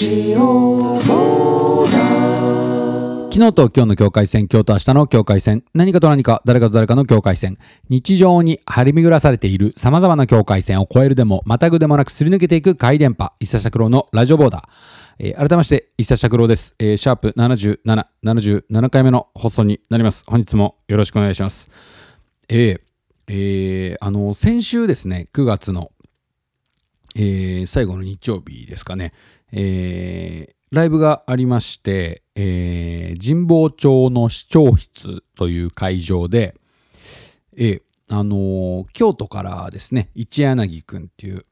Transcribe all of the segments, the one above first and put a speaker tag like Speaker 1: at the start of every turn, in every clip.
Speaker 1: ジオ
Speaker 2: 昨日と今日の境界線、今日と明日の境界線、何かと何か、誰かと誰かの境界線、日常に張り巡らされている様々な境界線を越えるでも、またぐでもなくすり抜けていく回電波、一佐拓郎のラジオボーダー。えー改めまして、一佐拓郎です。えーシャープ77、77回目の放送になります。本日もよろしくお願いします。えーえーあの、先週ですね、9月の、えー最後の日曜日ですかね、えーライブがありまして、えー神保町の市長室という会場で、えーあのー京都からですね、一柳くんっていう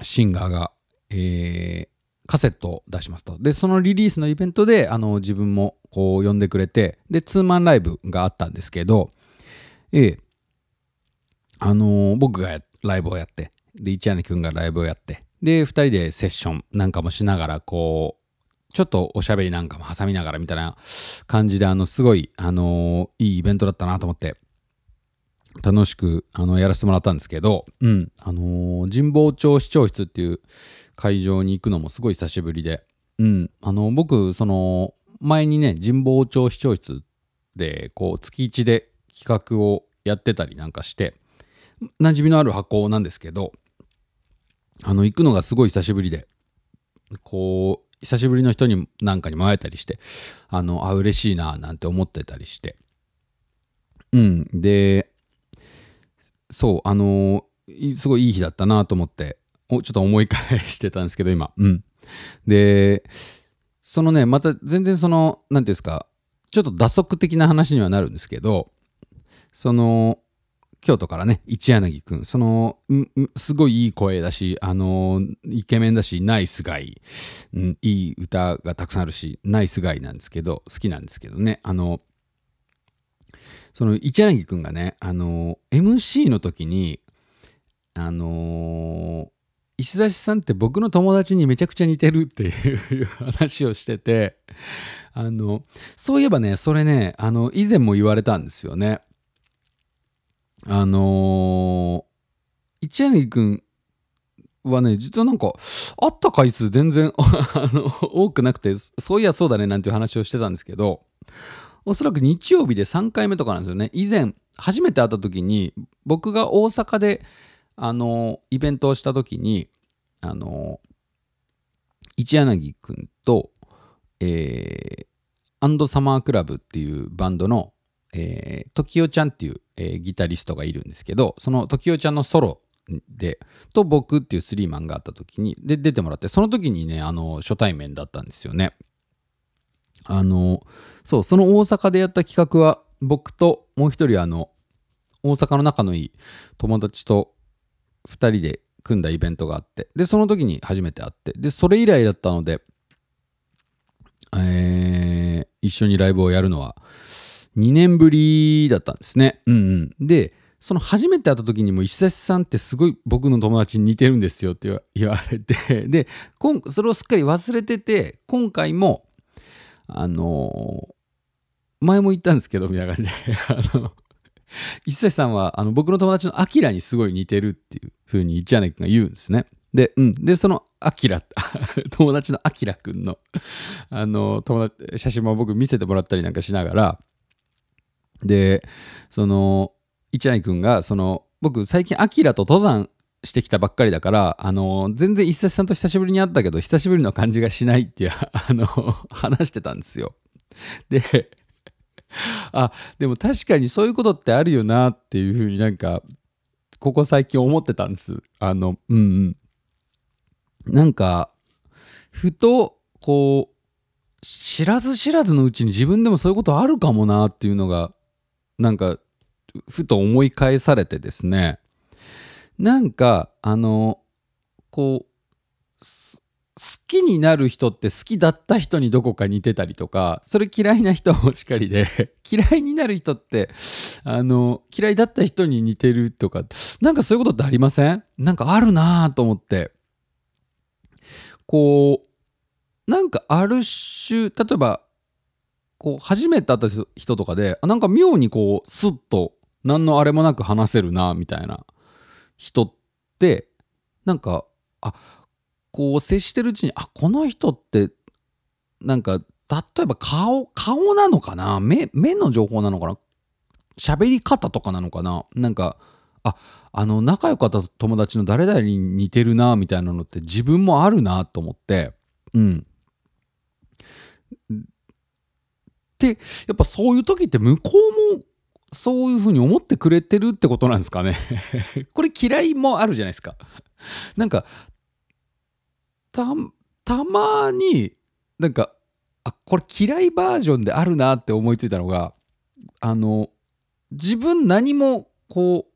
Speaker 2: シンガーが、えーカセットを出しますと。で、そのリリースのイベントで、あの自分もこう呼んでくれて、で、ツーマンライブがあったんですけど、えーあのー僕がライブをやって、で、一柳くんがライブをやって、で、二人でセッションなんかもしながら、こう、ちょっとおしゃべりなんかも挟みながらみたいな感じで、あの、すごい、あのーいいイベントだったなと思って、楽しく、あの、やらせてもらったんですけど、うん、あのー神保町市長室っていう会場に行くのもすごい久しぶりで、うん、あの、僕、その、前にね、神保町市長室で、こう、月1で企画をやってたりなんかして、馴染みのある箱なんですけど、あの、行くのがすごい久しぶりで、こう、久しぶりの人になんかにも会えたりして、あの、あ、嬉しいな、なんて思ってたりして。うん。で、そう、あの、すごいいい日だったなと思って、おちょっと思い返してたんですけど、今。うん。で、そのね、また全然その、なんていうんですか、ちょっと打足的な話にはなるんですけど、その、京都からね、一柳くん、その、すごいいい声だし、あの、イケメンだし、ナイスガイ、うん、いい歌がたくさんあるし、ナイスガイなんですけど、好きなんですけどね、あの、その一柳くんがね、あの、MC の時に、あの石指さんって僕の友達にめちゃくちゃ似てるっていう話をしてて、あの、そういえばね、それね、あの、以前も言われたんですよね。あのー、一柳くんはね、実はなんか、会った回数全然 あの多くなくて、そういやそうだねなんていう話をしてたんですけど、おそらく日曜日で3回目とかなんですよね。以前、初めて会った時に、僕が大阪で、あの、イベントをした時に、あの、一柳くんと、えー、アンドサマークラブっていうバンドの、えー、時代ちゃんっていう、えーギタリストがいるんですけど、その時代ちゃんのソロで、と僕っていうスリーマンがあった時に、で、出てもらって、その時にね、あの、初対面だったんですよね。あの、そう、その大阪でやった企画は、僕ともう一人、あの、大阪の仲のいい友達と2人で組んだイベントがあって、で、その時に初めて会って、で、それ以来だったので、えー一緒にライブをやるのは2年ぶりだったんですね。うんうん。で、その初めて会った時にも石橋さんってすごい僕の友達に似てるんですよって言わ れて、で、それをすっかり忘れてて、今回も、あの前も言ったんですけど、みたいな感じで、あの、石橋さんはあの僕の友達のアキラにすごい似てるっていう風に一柳君が言うんですね。で、うん。で、そのアキラ、友達のアキラ君の、あの、友達、写真も僕見せてもらったりなんかしながら、で、その、一柳君が、その、僕最近アキラと登山してきたばっかりだから、あの、全然一橋さんと久しぶりに会ったけど、久しぶりの感じがしないっていう、あの、話してたんですよ。で、あ、でも確かにそういうことってあるよなっていうふうになんか、ここ最近思ってたんです。あの、うんうん。なんか、ふと、こう、知らず知らずのうちに自分でもそういうことあるかもなっていうのが、なんか、ふと思い返されてですね。なんか、あの、こう、好きになる人って好きだった人にどこか似てたりとか、それ嫌いな人もしかりで、嫌いになる人って、あの、嫌いだった人に似てるとか、なんかそういうことってありません？なんかあるなぁと思って。こう、なんかある種、例えば、こう、初めて会った人とかで、あなんか妙にこう、スッと、何のあれもなく話せるな、みたいな人って、なんか、あ、こう接してるうちにあこの人ってなんか例えば顔顔なのかな？目目の情報なのかな？喋り方とかなのかな？なんかああの仲良かった友達の誰々に似てるなみたいなのって自分もあるなと思ってうん。でやっぱそういう時って向こうもそういうふうに思ってくれてるってことなんですかね。これ嫌いもあるじゃないですか。なんかたたまになんかあこれ嫌いバージョンであるなって思いついたのがあの自分何もこ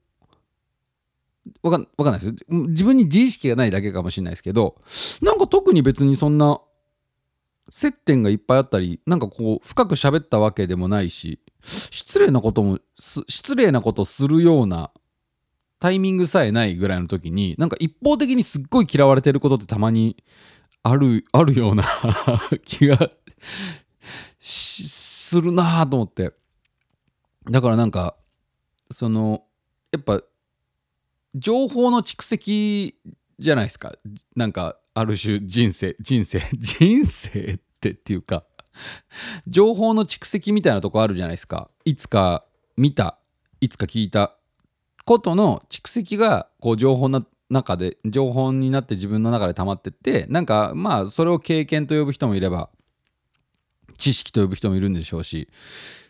Speaker 2: うわかんわかんないですよ。自分に自意識がないだけかもしれないですけどなんか特に別にそんな接点がいっぱいあったりなんかこう深く喋ったわけでもないし失礼なことも失礼なことするようなタイミングさえないぐらいの時になんか一方的にすっごい嫌われてることってたまにあるあるような 気がするなあと思って。だからなんかそのやっぱ情報の蓄積じゃないですか。なんかある種人生人生 人生ってっていうか情報の蓄積みたいなとこあるじゃないですか。いつか見たいつか聞いたことの蓄積がこう情報の中で情報になって自分の中で溜まってってなんかまあそれを経験と呼ぶ人もいれば知識と呼ぶ人もいるんでしょうし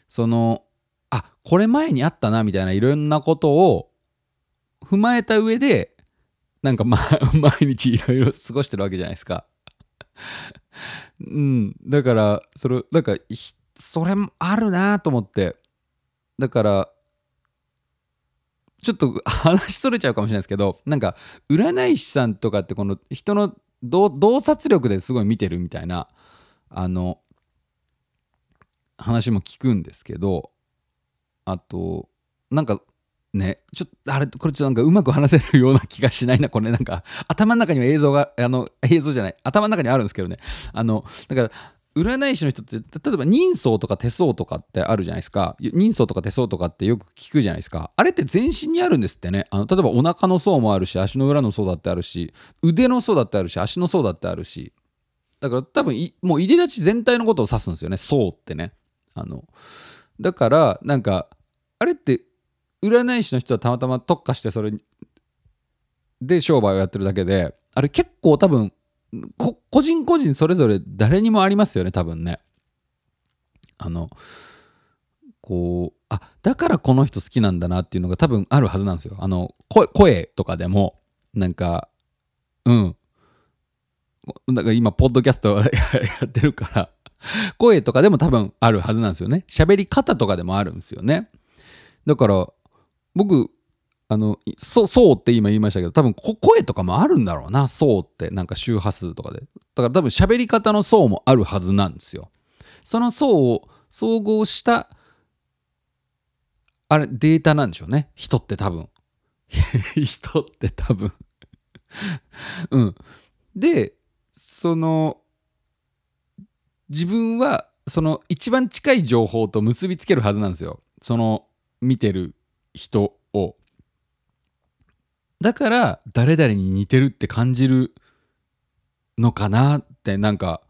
Speaker 2: そのあこれ前にあったなみたいないろんなことを踏まえた上でなんか、ま、毎日いろいろ過ごしてるわけじゃないですか。うん。だから、それ、なんか、それもあるなと思って。だから、ちょっと 話それちゃうかもしれないですけど、なんか、占い師さんとかって、この人の洞察力ですごい見てるみたいな、あの、話も聞くんですけど、あと、なんか、ね、ちょっと、あれ、これちょっとなんかうまく話せるような気がしないな、これなんか、頭の中には映像が、あの、映像じゃない、頭の中にあるんですけどね、あの、だから、占い師の人って、例えば人相とか手相とかってあるじゃないですか。人相とか手相とかってよく聞くじゃないですか。あれって全身にあるんですってね。あの例えばお腹の相もあるし、足の裏の相だってあるし、腕の相だってあるし、足の相だってあるし。だから多分もう入り立ち全体のことを指すんですよね。相ってね。あの、だから、なんか、あれって占い師の人はたまたま特化してそれで商売をやってるだけであれ結構多分個人個人それぞれ誰にもありますよね多分ね。あのこうあだからこの人好きなんだなっていうのが多分あるはずなんですよ。あの声とかでもなんかうん。だから今ポッドキャスト やってるから声とかでも多分あるはずなんですよね。喋り方とかでもあるんですよね。だから僕あのそそうって今言いましたけど多分声とかもあるんだろうなそうってなんか周波数とかで。だから多分喋り方の層もあるはずなんですよ。その層を総合したあれデータなんでしょうね。人って多分。人って多分。うん。でその自分はその一番近い情報と結びつけるはずなんですよ。その見てる人を。だから誰々に似てるって感じるのかなってなんか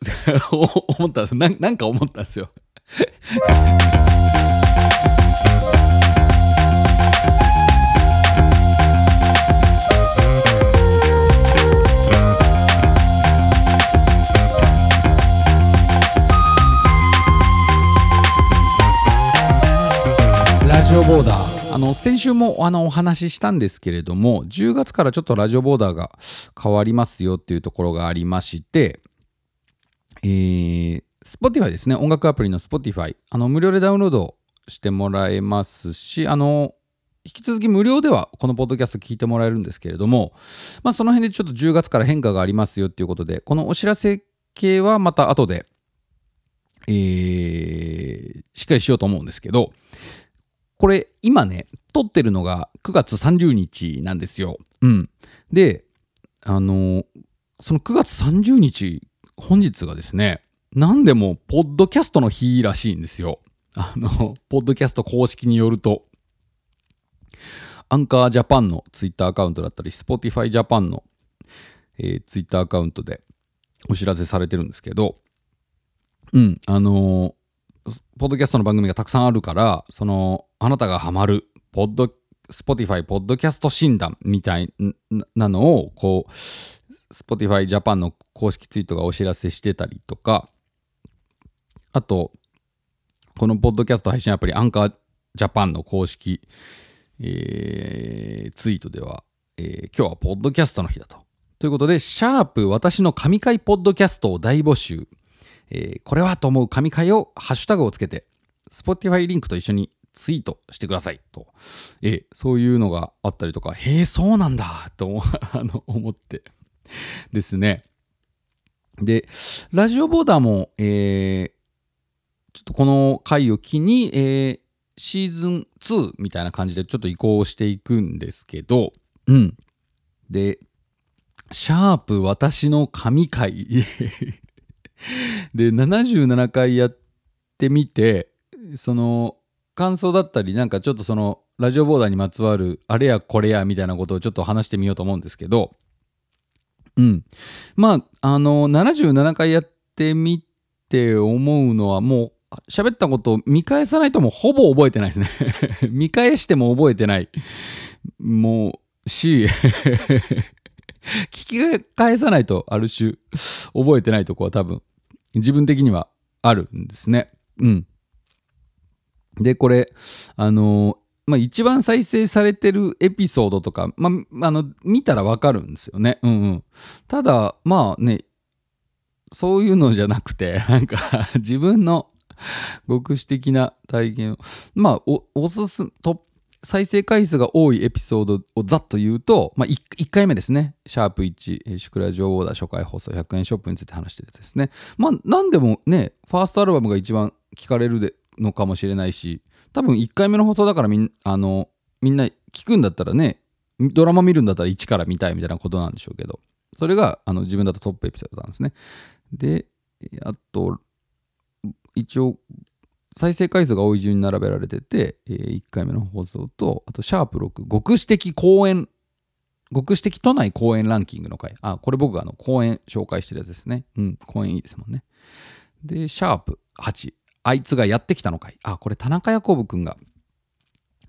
Speaker 2: 思ったんですななんか思ったんですよ。ジオボーダー。あの先週もあのお話ししたんですけれども10月からちょっとラジオボーダーが変わりますよっていうところがありましてえー、Spotify ですね。音楽アプリの Spotify あの無料でダウンロードしてもらえますしあの引き続き無料ではこのポッドキャスト聞いてもらえるんですけれども、まあ、その辺でちょっと10月から変化がありますよっていうことでこのお知らせ系はまた後で、えー、しっかりしようと思うんですけどこれ今ね、撮ってるのが9月30日なんですよ。うん。で、あの、その9月30日、本日がですね、何でも、ポッドキャストの日らしいんですよ。あの、ポッドキャスト公式によると、アンカージャパンのツイッターアカウントだったり、スポティファイジャパンのえー、ツイッターアカウントでお知らせされてるんですけど、うん、あのーポッドキャストの番組がたくさんあるから、その、あなたがハマる、ポッド、Spotify ポッドキャスト診断みたいなのを、こう、Spotify Japan の公式ツイートがお知らせしてたりとか、あと、このポッドキャスト配信アプリ、アンカージャパンの公式、えーツイートでは、えー今日はポッドキャストの日だと。ということで、シャープ私の神回ポッドキャストを大募集。えーこれはと思う神回をハッシュタグをつけて、Spotify リンクと一緒にツイートしてくださいと。えーそういうのがあったりとか、へえ、そうなんだと思あの思ってですね。で、ラジオボーダーも、えーちょっとこの回を機に、えーシーズン2みたいな感じでちょっと移行していくんですけど、うん。で、シャープ私の神回で、77回やってみて、その感想だったり、なんかちょっとそのラジオボーダーにまつわるあれやこれやみたいなことをちょっと話してみようと思うんですけど、うん。まあ、あの、77回やってみて思うのはもう喋ったことを見返さないともうほぼ覚えてないですね。見返しても覚えてない。もう、し、聞き返さないとある種覚えてないとこは多分自分的にはあるんですね。うん。で、これ、あのまあ、一番再生されてるエピソードとか、まあ、あの、見たらわかるんですよね。うんうん。ただ、まあね、そういうのじゃなくて、なんか自分の極視的な体験を、まあ、おおすすと再生回数が多いエピソードをざっと言うと、まあ、1, 1回目ですね。シャープ1、シュクラ女王だ初回放送100円ショップについて話してるですね。まあ、なんでもね、ファーストアルバムが一番聞かれるでのかもしれないし、多分1回目の放送だからみんあのみんな聞くんだったらね、ドラマ見るんだったら1から見たいみたいなことなんでしょうけど、それがあの自分だとトップエピソードなんですね。で、あと、一応、再生回数が多い順に並べられてて、え1回目の放送と、あと、シャープ6、極視的公演、極視的都内公演ランキングの回。あ、これ僕があの公演紹介してるやつですね。うん、公演いいですもんね。で、シャープ8、あいつがやってきたの回。あ、これ田中ヤコブくんが、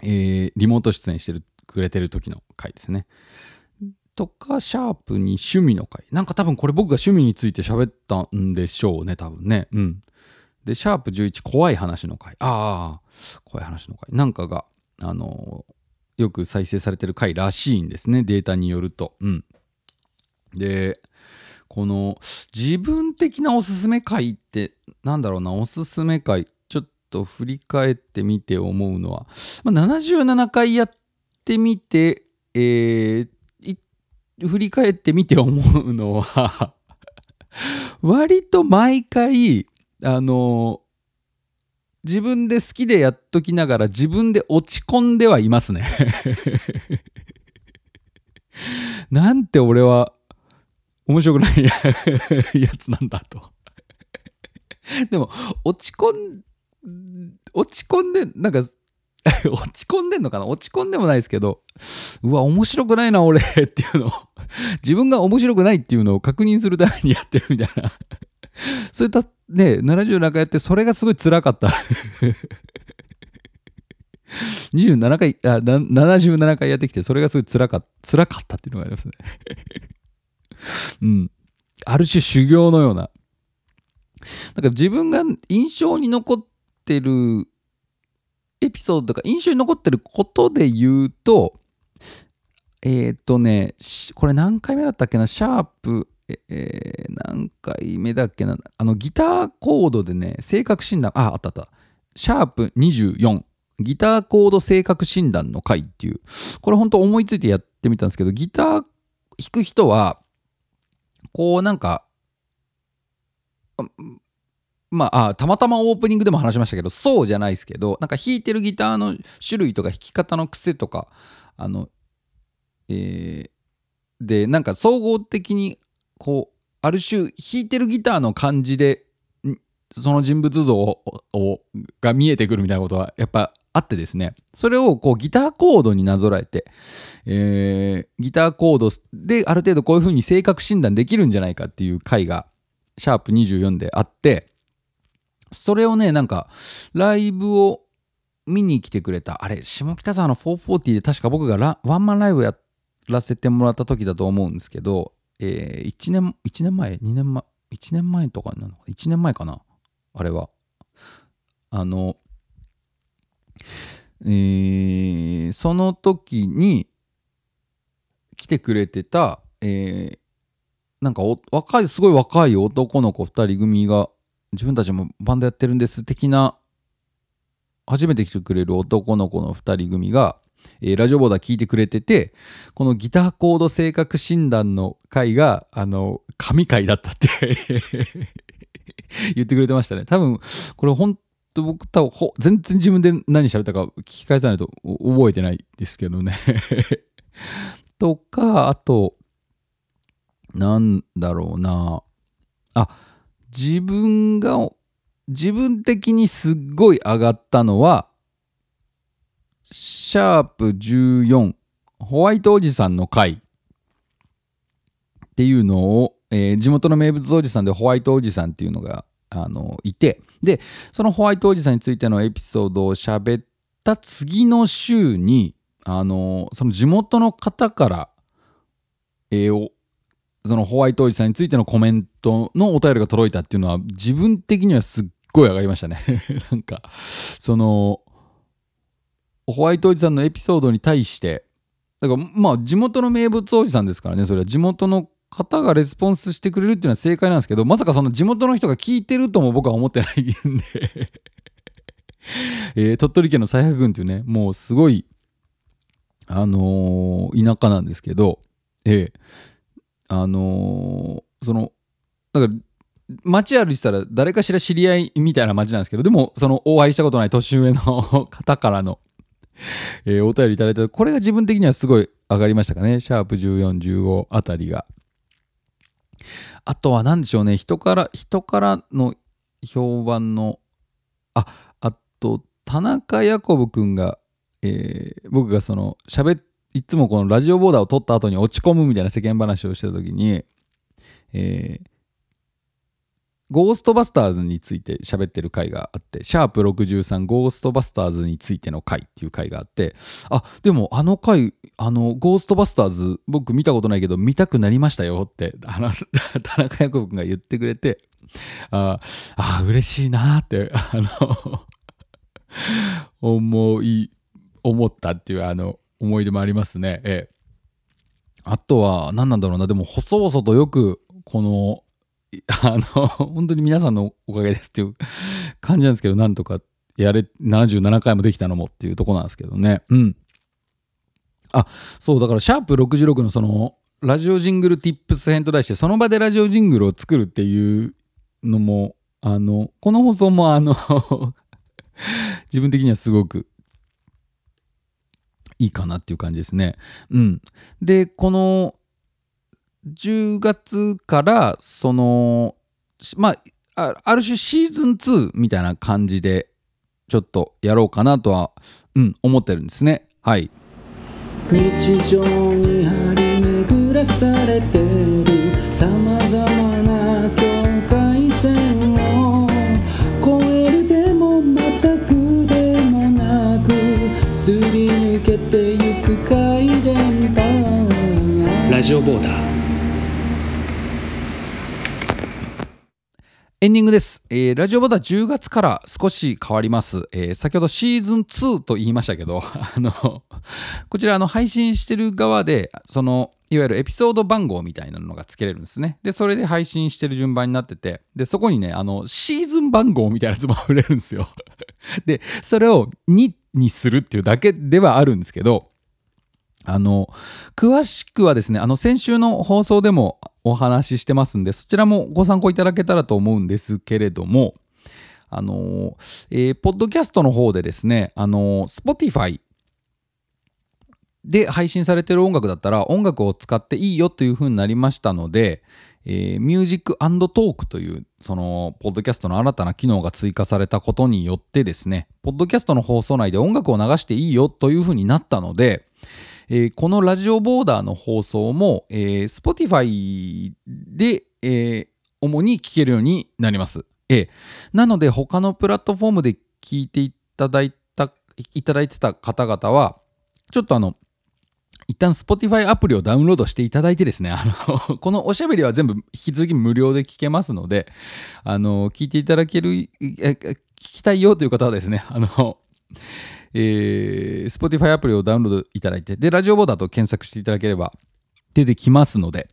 Speaker 2: えーリモート出演してるくれてる時の回ですね。とか、シャープに趣味の回。なんか多分これ僕が趣味について喋ったんでしょうね、多分ね。うん。で、シャープ11、怖い話の回。ああ、怖い話の回。なんかが、あのよく再生されてる回らしいんですね、データによると。うん。で、この自分的なおすすめ回って、なんだろうな、おすすめ回、ちょっと振り返ってみて思うのは、まあ、77回やってみて、えー振り返ってみて思うのは、割と毎回、あの自分で好きでやっときながら自分で落ち込んではいますね。なんて俺は面白くない やつなんだと。でも落ち込ん落ち込んでなんか 落ち込んでんのかな？落ち込んでもないですけどうわ面白くないな俺っていうのを。自分が面白くないっていうのを確認するためにやってるみたいな。そういったね77回やってそれがすごい辛かった。27回あ77回やってきてそれがすごい辛か辛かったっていうのがありますね。うん。ある種修行のような。だから自分が印象に残ってるエピソードとか印象に残ってることで言うとえっ、とねこれ何回目だったっけな？シャープええー何回目だっけな？あのギターコードでね性格診断ああったあった。シャープ24ギターコード性格診断の回っていう。これ本当思いついてやってみたんですけどギター弾く人はこうなんかまあたまたまオープニングでも話しましたけどそうじゃないですけどなんか弾いてるギターの種類とか弾き方の癖とかあのえーでなんか総合的にこうある種弾いてるギターの感じでその人物像をが見えてくるみたいなことはやっぱあってですね、それをこうギターコードになぞらえて、えーギターコードである程度こういう風に性格診断できるんじゃないかっていう回が、シャープ24であって、それをね、なんか、ライブを見に来てくれた、あれ、下北沢の440で確か僕がラワンマンライブやらせてもらった時だと思うんですけど、えー、1年、1年前 ?2 年前 ?1 年前とかなの ?1 年前かな？あれは。あの、その時に来てくれてた、えーなんか若いすごい若い男の子2人組が自分たちもバンドやってるんです的な初めて来てくれる男の子の2人組が、えーラジオボーダー聞いてくれててこのギターコード性格診断の回があの神回だったって 言ってくれてましたね。多分これ本当僕多分ほ全然自分で何喋ったか聞き返さないと覚えてないですけどね。とかあとなんだろうな。あ自分が自分的にすっごい上がったのはシャープ14ホワイトおじさんの回っていうのを、えー地元の名物おじさんでホワイトおじさんっていうのがあのいてでそのホワイトおじさんについてのエピソードを喋った次の週にあのその地元の方から、えーおそのホワイトおじさんについてのコメントのお便りが届いたっていうのは自分的にはすっごい上がりましたね。なんかそのホワイトおじさんのエピソードに対してだからまあ地元の名物おじさんですからねそれは。地元の方がレスポンスしてくれるっていうのは正解なんですけどまさかその地元の人が聞いてるとも僕は思ってないんで。えー鳥取県の佐伯郡っていうねもうすごいあのー田舎なんですけどええあのそのだから街歩いてたら誰かしら知り合いみたいな街なんですけどでもそのお会いしたことない年上の方からの、えーお便りいただいてこれが自分的にはすごい上がりましたかね。シャープ1415あたりが。あとは何でしょうね。人から人からの評判のああと田中ヤコブくんが、えー僕がその喋っいつもこのラジオボーダーを撮った後に落ち込むみたいな世間話をしてた時に、えーゴーストバスターズについて喋ってる回があって、シャープ63ゴーストバスターズについての回っていう回があって、あ、でもあの回、あの、ゴーストバスターズ僕見たことないけど見たくなりましたよって、田中ヤコブ君が言ってくれて、ああ、嬉しいなって、あの、思い、思ったっていうあの、思い出もありますね。ええ。あとは、何なんだろうな、でも、細々とよく、この、あの、本当に皆さんのおかげですっていう感じなんですけど、なんとかやれ、77回もできたのもっていうとこなんですけどね。うん。あ、そう、だから、シャープ66のその、ラジオジングルティップス編と題して、その場でラジオジングルを作るっていうのも、あの、この放送も、あの、自分的にはすごくいいかなっていう感じですね。うん。で、この10月から、その、しまあ、あある種シーズン2みたいな感じで、ちょっとやろうかなとは、うん、思ってるんですね。はい。
Speaker 1: 日常に張り巡らされてるさまざまな境界線を越えるでもまたくでもなくすり抜けてゆく回電波
Speaker 3: ラジオボーダー
Speaker 2: エンディングです。えーラジオボタン10月から少し変わります。えー先ほどシーズン2と言いましたけど、あの、こちらあの配信してる側で、その、いわゆるエピソード番号みたいなのが付けれるんですね。で、それで配信してる順番になってて、で、そこにね、あの、シーズン番号みたいなやつも触れるんですよ。で、それを2にするっていうだけではあるんですけど、あの、詳しくはですね、あの、先週の放送でもお話ししてますんで、そちらもご参考いただけたらと思うんですけれども、あの、えーポッドキャストの方でですね、あの、Spotify で配信されてる音楽だったら音楽を使っていいよという風になりましたので、えー、ミュージックトークというそのポッドキャストの新たな機能が追加されたことによってですねポッドキャストの放送内で音楽を流していいよという風になったので、え、このラジオボーダーの放送も、えー、Spotify で、え、主に聞けるようになります。え、なので他のプラットフォームで聞いていただいたいただいてた方々はちょっとあの一旦 Spotify アプリをダウンロードしていただいてですね、あの、このおしゃべりは全部引き続き無料で聞けますので、あの、聞いていただける、聞きたいよという方はですね、あの、えー、Spotify アプリをダウンロードいただいて、で、ラジオボーダーと検索していただければ出てきますので、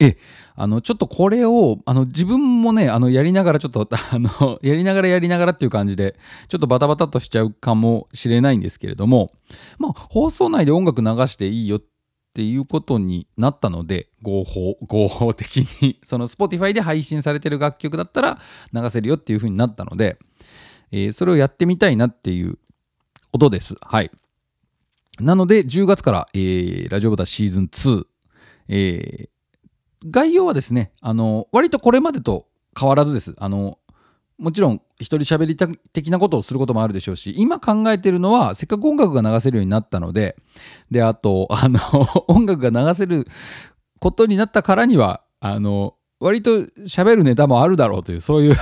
Speaker 2: え、あの、ちょっとこれを、あの、自分もね、あの、やりながらちょっと、あの、やりながらやりながらっていう感じで、ちょっとバタバタとしちゃうかもしれないんですけれども、まあ、放送内で音楽流していいよっていうことになったので、合法、合法的に、その Spotify で配信されてる楽曲だったら流せるよっていう風になったので、えー、それをやってみたいなっていうことです。はい。なので、10月から、えー、ラジオボタンシーズン2、えー、概要はですね、あの、割とこれまでと変わらずです。あの、もちろん一人喋り的なことをすることもあるでしょうし、今考えてるのは、せっかく音楽が流せるようになったので、で、あと、あの、音楽が流せることになったからには、あの、割と喋るネタもあるだろうという、そういう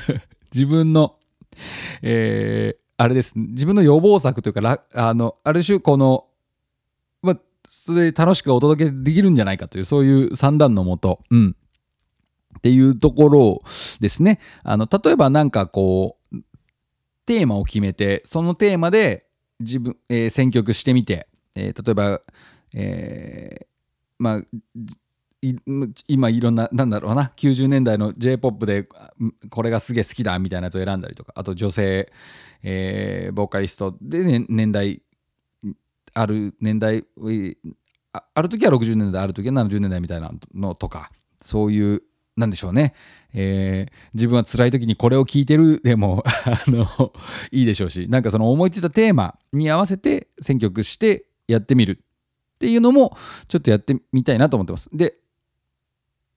Speaker 2: 自分の、えー、あれです、自分の予防策というか、あの、ある種この、まあ、それで楽しくお届けできるんじゃないかという、そういう算段のもと、うん。っていうところですね。あの、例えばなんかこう、テーマを決めて、そのテーマで自分、えー、選曲してみて、えー、例えば、えー、まあ、今いろんな、なんだろうな、90年代の J-POP でこれがすげえ好きだみたいなやつを選んだりとか、あと女性、えー、ボーカリスト。で、ね、年代ある年代ある時は60年代ある時は70年代みたいなのとか。そういうなんでしょうね、えー、自分は辛い時にこれを聞いてるでも あのいいでしょうし。なんかその思いついたテーマに合わせて選曲してやってみるっていうのもちょっとやってみたいなと思ってます。で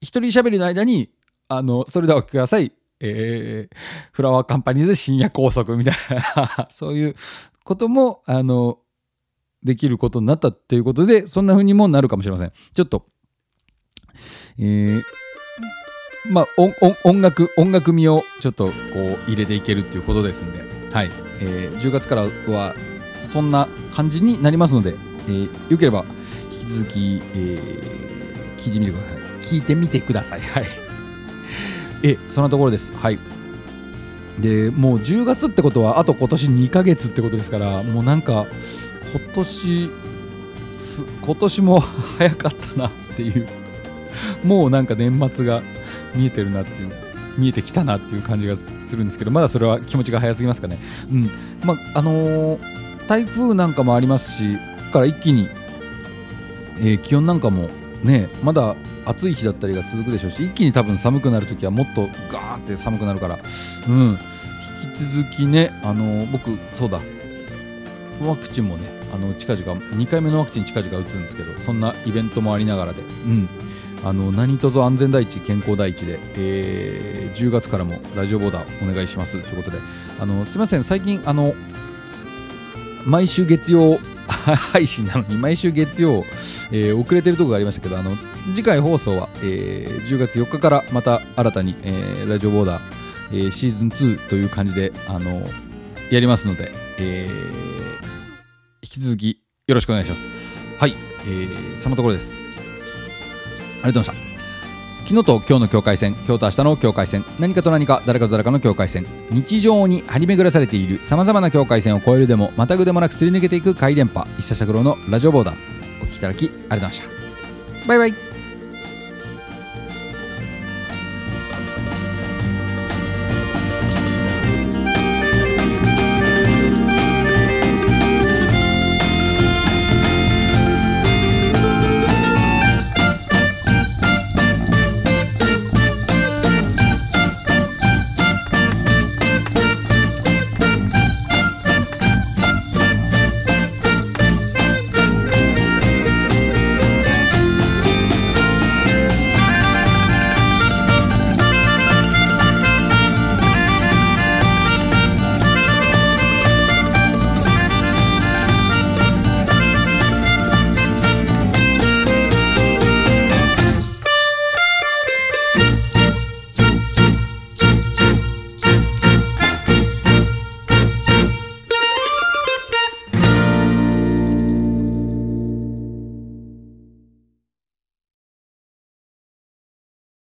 Speaker 2: 一人喋りの間にあのそれではお聞きください、えー、フラワーカンパニーズ深夜拘束みたいな そういうこともあのできることになったっていうことで、そんな風にもなるかもしれません。ちょっと、えー、まあ、音楽、音楽味をちょっとこう入れていけるっていうことですんで、はい。えー、10月からはそんな感じになりますので、えー、よければ引き続き、えー、聞いてみてください。聞いてみてください。はい。え、そんなところです。はい。で、もう10月ってことは、あと今年2ヶ月ってことですから、もうなんか、今年今年も早かったなっていうもうなんか年末が見えてるなっていう見えてきたなっていう感じがするんですけどまだそれは気持ちが早すぎますかねうんまああのー、台風なんかもありますしここから一気に、えー、気温なんかもねまだ暑い日だったりが続くでしょうし一気に多分寒くなるときはもっとガーンって寒くなるから。うん。引き続きねあの、僕そうだ。ワクチンもねあの近々2回目のワクチン近々打つんですけどそんなイベントもありながらで、うん、あの何卒安全第一健康第一で、えー、10月からもラジオボーダーお願いしますということで。あのすみません最近あの毎週月曜配信なのに毎週月曜、えー、遅れてるとこがありましたけどあの次回放送は、えー、10月4日からまた新たに、えー、ラジオボーダー、えー、シーズン2という感じであのやりますので、え、引き続きよろしくお願いします。はい、えー、そのところです。ありがとうございました。昨日と今日の境界線、今日と明日の境界線、何かと何か、誰かと誰かの境界線、日常に張り巡らされているさまざまな境界線を越えるでも、またぐでもなくすり抜けていく回電波、一茶尺郎のラジオボーダー、お聴きいただきありがとうございました。バイバイ。